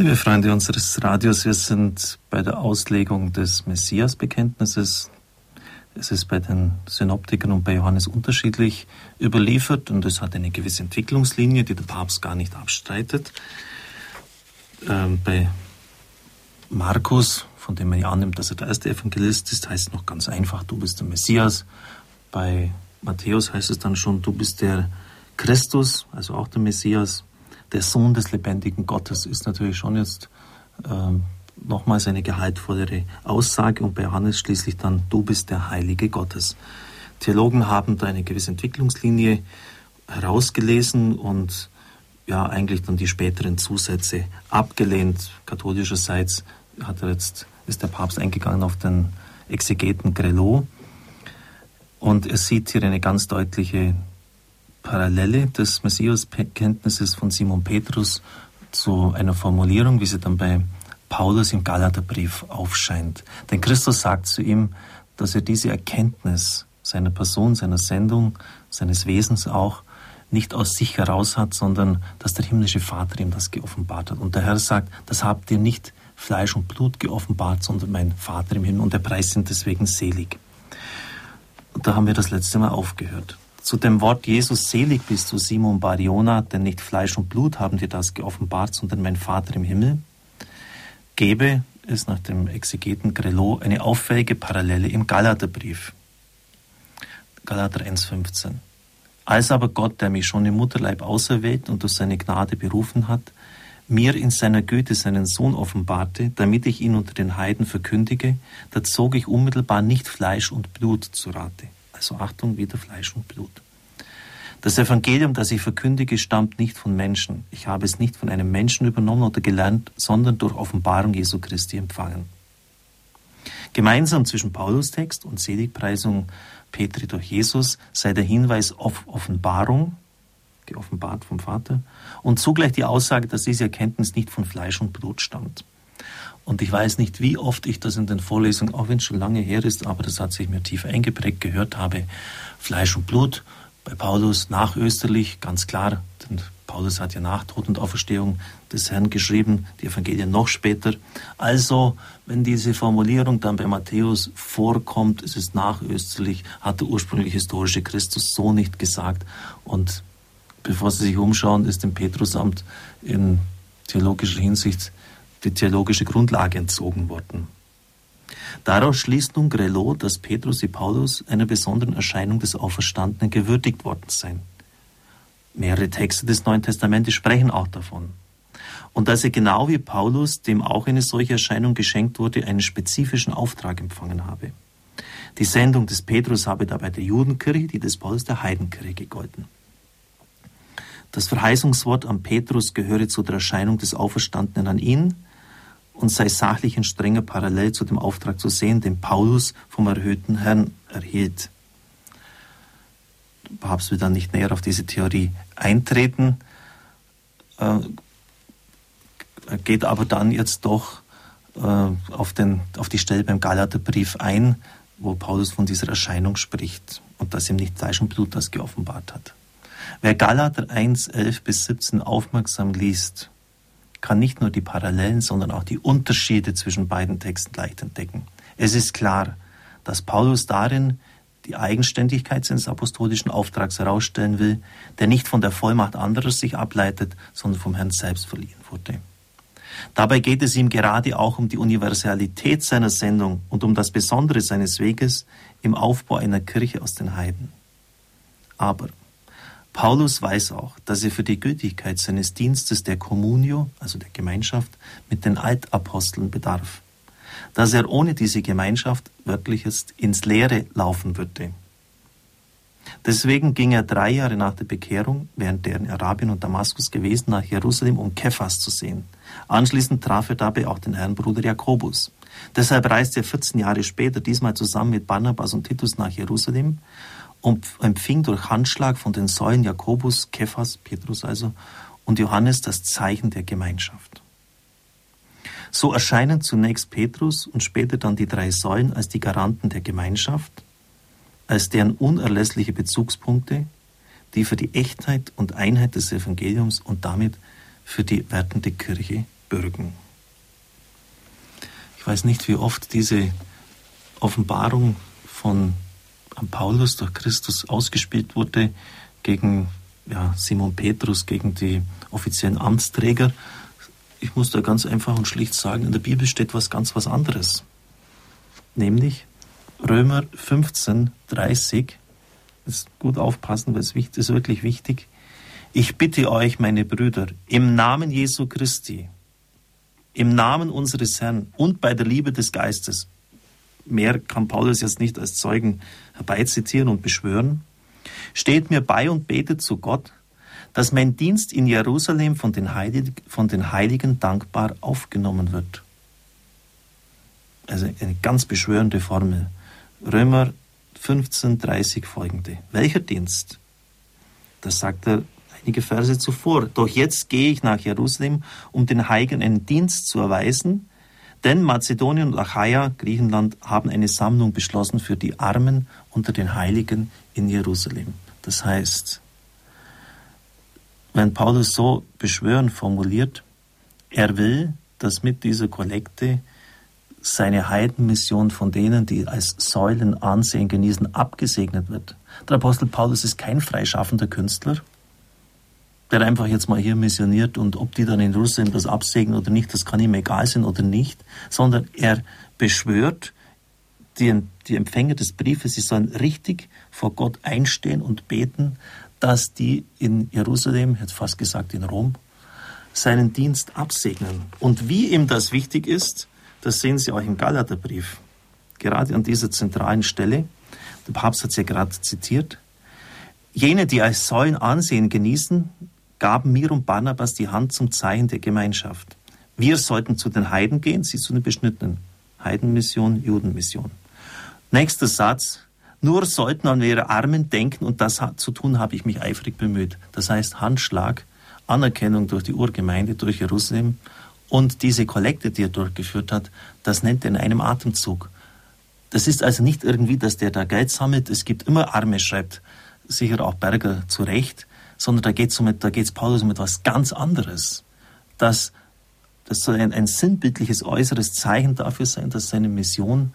Liebe Freunde unseres Radios, wir sind bei der Auslegung des Messias-Bekenntnisses. Es ist bei den Synoptikern und bei Johannes unterschiedlich überliefert und es hat eine gewisse Entwicklungslinie, die der Papst gar nicht abstreitet. Ähm, bei Markus, von dem man ja annimmt, dass er der erste Evangelist ist, heißt es noch ganz einfach, du bist der Messias. Bei Matthäus heißt es dann schon, du bist der Christus, also auch der Messias der Sohn des lebendigen Gottes ist natürlich schon jetzt ähm, nochmals eine gehaltvollere Aussage und bei Johannes schließlich dann, du bist der Heilige Gottes. Theologen haben da eine gewisse Entwicklungslinie herausgelesen und ja, eigentlich dann die späteren Zusätze abgelehnt. Katholischerseits hat er jetzt, ist der Papst eingegangen auf den Exegeten Grelot und er sieht hier eine ganz deutliche Parallele des Messias-Kenntnisses von Simon Petrus zu einer Formulierung, wie sie dann bei Paulus im Galaterbrief aufscheint. Denn Christus sagt zu ihm, dass er diese Erkenntnis seiner Person, seiner Sendung, seines Wesens auch nicht aus sich heraus hat, sondern dass der himmlische Vater ihm das geoffenbart hat. Und der Herr sagt, das habt ihr nicht Fleisch und Blut geoffenbart, sondern mein Vater im Himmel und der Preis sind deswegen selig. Und da haben wir das letzte Mal aufgehört. Zu dem Wort Jesus, selig bist du, Simon Bariona, denn nicht Fleisch und Blut haben dir das geoffenbart, sondern mein Vater im Himmel, gebe es nach dem Exegeten Grelot eine auffällige Parallele im Galaterbrief. Galater 1,15. Als aber Gott, der mich schon im Mutterleib auserwählt und durch seine Gnade berufen hat, mir in seiner Güte seinen Sohn offenbarte, damit ich ihn unter den Heiden verkündige, da zog ich unmittelbar nicht Fleisch und Blut zu Rate. Also Achtung, wieder Fleisch und Blut. Das Evangelium, das ich verkündige, stammt nicht von Menschen. Ich habe es nicht von einem Menschen übernommen oder gelernt, sondern durch Offenbarung Jesu Christi empfangen. Gemeinsam zwischen Paulus-Text und Seligpreisung Petri durch Jesus sei der Hinweis auf Offenbarung, geoffenbart vom Vater, und zugleich die Aussage, dass diese Erkenntnis nicht von Fleisch und Blut stammt. Und ich weiß nicht, wie oft ich das in den Vorlesungen, auch wenn es schon lange her ist, aber das hat sich mir tief eingeprägt, gehört habe. Fleisch und Blut, bei Paulus nachösterlich, ganz klar, denn Paulus hat ja nach Tod und Auferstehung des Herrn geschrieben, die Evangelien noch später. Also, wenn diese Formulierung dann bei Matthäus vorkommt, es ist nachösterlich, hat der ursprüngliche historische Christus so nicht gesagt. Und bevor Sie sich umschauen, ist dem Petrusamt in theologischer Hinsicht die theologische Grundlage entzogen worden. Daraus schließt nun Grelot, dass Petrus wie Paulus einer besonderen Erscheinung des Auferstandenen gewürdigt worden seien. Mehrere Texte des Neuen Testamentes sprechen auch davon. Und dass er genau wie Paulus, dem auch eine solche Erscheinung geschenkt wurde, einen spezifischen Auftrag empfangen habe. Die Sendung des Petrus habe dabei der Judenkirche, die des Paulus der Heidenkirche gegolten. Das Verheißungswort an Petrus gehöre zu der Erscheinung des Auferstandenen an ihn, und sei sachlich in strenger Parallel zu dem Auftrag zu sehen, den Paulus vom erhöhten Herrn erhielt. Papst will dann nicht näher auf diese Theorie eintreten, äh, geht aber dann jetzt doch äh, auf, den, auf die Stelle beim Galaterbrief ein, wo Paulus von dieser Erscheinung spricht und dass ihm nicht Fleisch und Blut das geoffenbart hat. Wer Galater 1, 11 bis 17 aufmerksam liest, kann nicht nur die Parallelen, sondern auch die Unterschiede zwischen beiden Texten leicht entdecken. Es ist klar, dass Paulus darin die Eigenständigkeit seines apostolischen Auftrags herausstellen will, der nicht von der Vollmacht anderer sich ableitet, sondern vom Herrn selbst verliehen wurde. Dabei geht es ihm gerade auch um die Universalität seiner Sendung und um das Besondere seines Weges im Aufbau einer Kirche aus den Heiden. Aber Paulus weiß auch, dass er für die Gültigkeit seines Dienstes der Communio, also der Gemeinschaft, mit den Altaposteln bedarf. Dass er ohne diese Gemeinschaft wirklich jetzt ins Leere laufen würde. Deswegen ging er drei Jahre nach der Bekehrung, während er in Arabien und Damaskus gewesen, nach Jerusalem, um Kephas zu sehen. Anschließend traf er dabei auch den Herrn Bruder Jakobus. Deshalb reiste er 14 Jahre später diesmal zusammen mit Barnabas und Titus nach Jerusalem und empfing durch Handschlag von den Säulen Jakobus, Kephas, Petrus also, und Johannes das Zeichen der Gemeinschaft. So erscheinen zunächst Petrus und später dann die drei Säulen als die Garanten der Gemeinschaft, als deren unerlässliche Bezugspunkte, die für die Echtheit und Einheit des Evangeliums und damit für die wertende Kirche bürgen. Ich weiß nicht, wie oft diese Offenbarung von Paulus durch Christus ausgespielt wurde gegen ja, Simon Petrus, gegen die offiziellen Amtsträger. Ich muss da ganz einfach und schlicht sagen, in der Bibel steht was ganz was anderes. Nämlich Römer 15, 30. Jetzt gut aufpassen, weil es ist wirklich wichtig. Ich bitte euch, meine Brüder, im Namen Jesu Christi, im Namen unseres Herrn und bei der Liebe des Geistes, mehr kann Paulus jetzt nicht als Zeugen herbeizitieren und beschwören, steht mir bei und betet zu Gott, dass mein Dienst in Jerusalem von den, Heiligen, von den Heiligen dankbar aufgenommen wird. Also eine ganz beschwörende Formel. Römer 15, 30 folgende. Welcher Dienst? Das sagt er einige Verse zuvor. Doch jetzt gehe ich nach Jerusalem, um den Heiligen einen Dienst zu erweisen, denn Mazedonien und Achaia, Griechenland, haben eine Sammlung beschlossen für die Armen unter den Heiligen in Jerusalem. Das heißt, wenn Paulus so beschwören formuliert, er will, dass mit dieser Kollekte seine Heidenmission von denen, die als Säulen Ansehen genießen, abgesegnet wird. Der Apostel Paulus ist kein freischaffender Künstler, der einfach jetzt mal hier missioniert und ob die dann in Russland das absegnen oder nicht, das kann ihm egal sein oder nicht, sondern er beschwört die, die Empfänger des Briefes, sie sollen richtig vor Gott einstehen und beten, dass die in Jerusalem, jetzt fast gesagt in Rom, seinen Dienst absegnen. Und wie ihm das wichtig ist, das sehen Sie auch im Galaterbrief. Gerade an dieser zentralen Stelle, der Papst hat es ja gerade zitiert, jene, die als Säulen Ansehen genießen, gaben mir und Barnabas die Hand zum Zeichen der Gemeinschaft. Wir sollten zu den Heiden gehen, sie zu den Beschnittenen. Heidenmission, Judenmission. Nächster Satz. Nur sollten an ihre Armen denken und das zu tun habe ich mich eifrig bemüht. Das heißt Handschlag, Anerkennung durch die Urgemeinde, durch Jerusalem und diese Kollekte, die er durchgeführt hat, das nennt er in einem Atemzug. Das ist also nicht irgendwie, dass der da Geld sammelt. Es gibt immer Arme, schreibt sicher auch Berger zu Recht sondern da geht es um, da Paulus um etwas ganz anderes. Dass das soll ein, ein sinnbildliches äußeres Zeichen dafür sein, dass seine Mission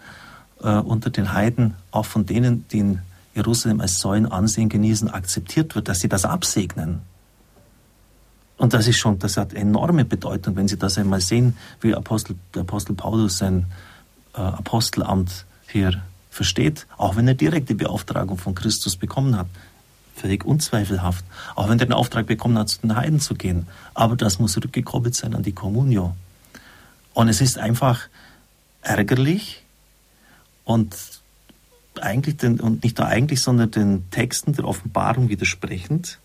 äh, unter den Heiden auch von denen, die in Jerusalem als Säulen Ansehen genießen, akzeptiert wird, dass sie das absegnen. Und das ist schon, das hat enorme Bedeutung, wenn Sie das einmal sehen, wie Apostel, der Apostel Paulus sein äh, Apostelamt hier versteht, auch wenn er direkte Beauftragung von Christus bekommen hat völlig unzweifelhaft. Auch wenn er den Auftrag bekommen hat, zu den Heiden zu gehen. Aber das muss rückgekoppelt sein an die Communio. Und es ist einfach ärgerlich und eigentlich den, und nicht nur eigentlich, sondern den Texten der Offenbarung widersprechend,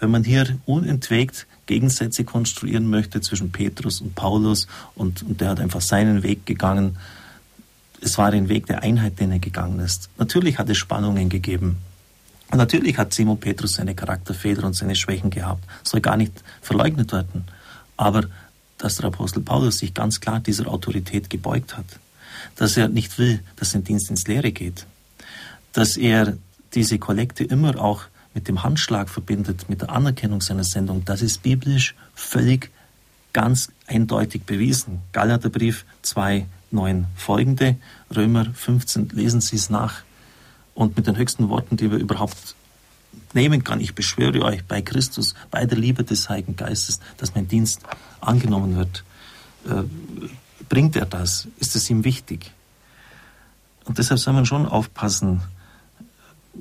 wenn man hier unentwegt Gegensätze konstruieren möchte zwischen Petrus und Paulus und, und der hat einfach seinen Weg gegangen. Es war ein Weg der Einheit, den er gegangen ist. Natürlich hat es Spannungen gegeben. Und natürlich hat Simon Petrus seine Charakterfehler und seine Schwächen gehabt. Soll gar nicht verleugnet werden. Aber dass der Apostel Paulus sich ganz klar dieser Autorität gebeugt hat. Dass er nicht will, dass sein Dienst ins Leere geht. Dass er diese Kollekte immer auch mit dem Handschlag verbindet, mit der Anerkennung seiner Sendung. Das ist biblisch völlig ganz eindeutig bewiesen. Galaterbrief 2, 9 folgende, Römer 15, lesen Sie es nach und mit den höchsten Worten, die wir überhaupt nehmen kann. Ich beschwöre euch bei Christus, bei der Liebe des Heiligen Geistes, dass mein Dienst angenommen wird. Äh, bringt er das? Ist es ihm wichtig? Und deshalb soll man schon aufpassen,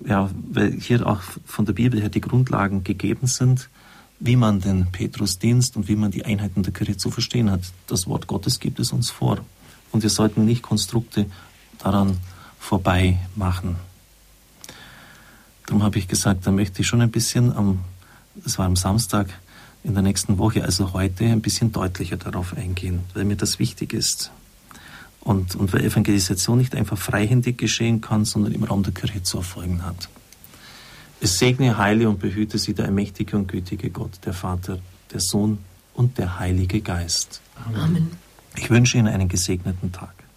ja, weil hier auch von der Bibel her die Grundlagen gegeben sind, wie man den Petrusdienst und wie man die Einheiten der Kirche zu verstehen hat. Das Wort Gottes gibt es uns vor. Und wir sollten nicht Konstrukte daran vorbei machen. Darum habe ich gesagt, da möchte ich schon ein bisschen am, das war am Samstag in der nächsten Woche, also heute, ein bisschen deutlicher darauf eingehen, weil mir das wichtig ist. Und, und weil Evangelisation nicht einfach freihändig geschehen kann, sondern im Raum der Kirche zu erfolgen hat. Es segne, heile und behüte sie der allmächtige und gütige Gott, der Vater, der Sohn und der Heilige Geist. Amen. Ich wünsche Ihnen einen gesegneten Tag.